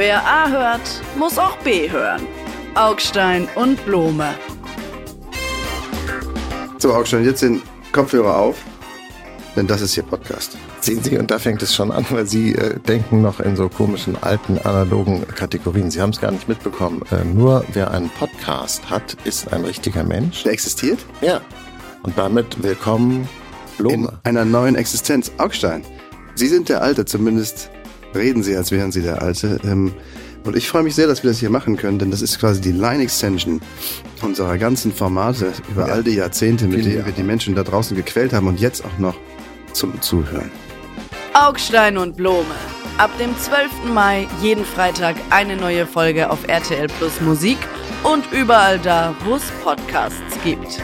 Wer A hört, muss auch B hören. Augstein und Blome. So, Augstein, jetzt den Kopfhörer auf, denn das ist hier Podcast. Sehen Sie, und da fängt es schon an, weil Sie äh, denken noch in so komischen alten analogen Kategorien. Sie haben es gar nicht mitbekommen. Äh, nur wer einen Podcast hat, ist ein richtiger Mensch. Der existiert? Ja. Und damit willkommen, Blome. In einer neuen Existenz. Augstein, Sie sind der Alte, zumindest reden Sie, als wären Sie der Alte. Ähm, und ich freue mich sehr, dass wir das hier machen können, denn das ist quasi die Line-Extension unserer ganzen Formate über Ja. all die Jahrzehnte, mit denen wir die Menschen da draußen gequält haben und jetzt auch noch zum Zuhören. Augstein und Blome. Ab dem 12. Mai jeden Freitag eine neue Folge auf RTL Plus Musik und überall da, wo es Podcasts gibt.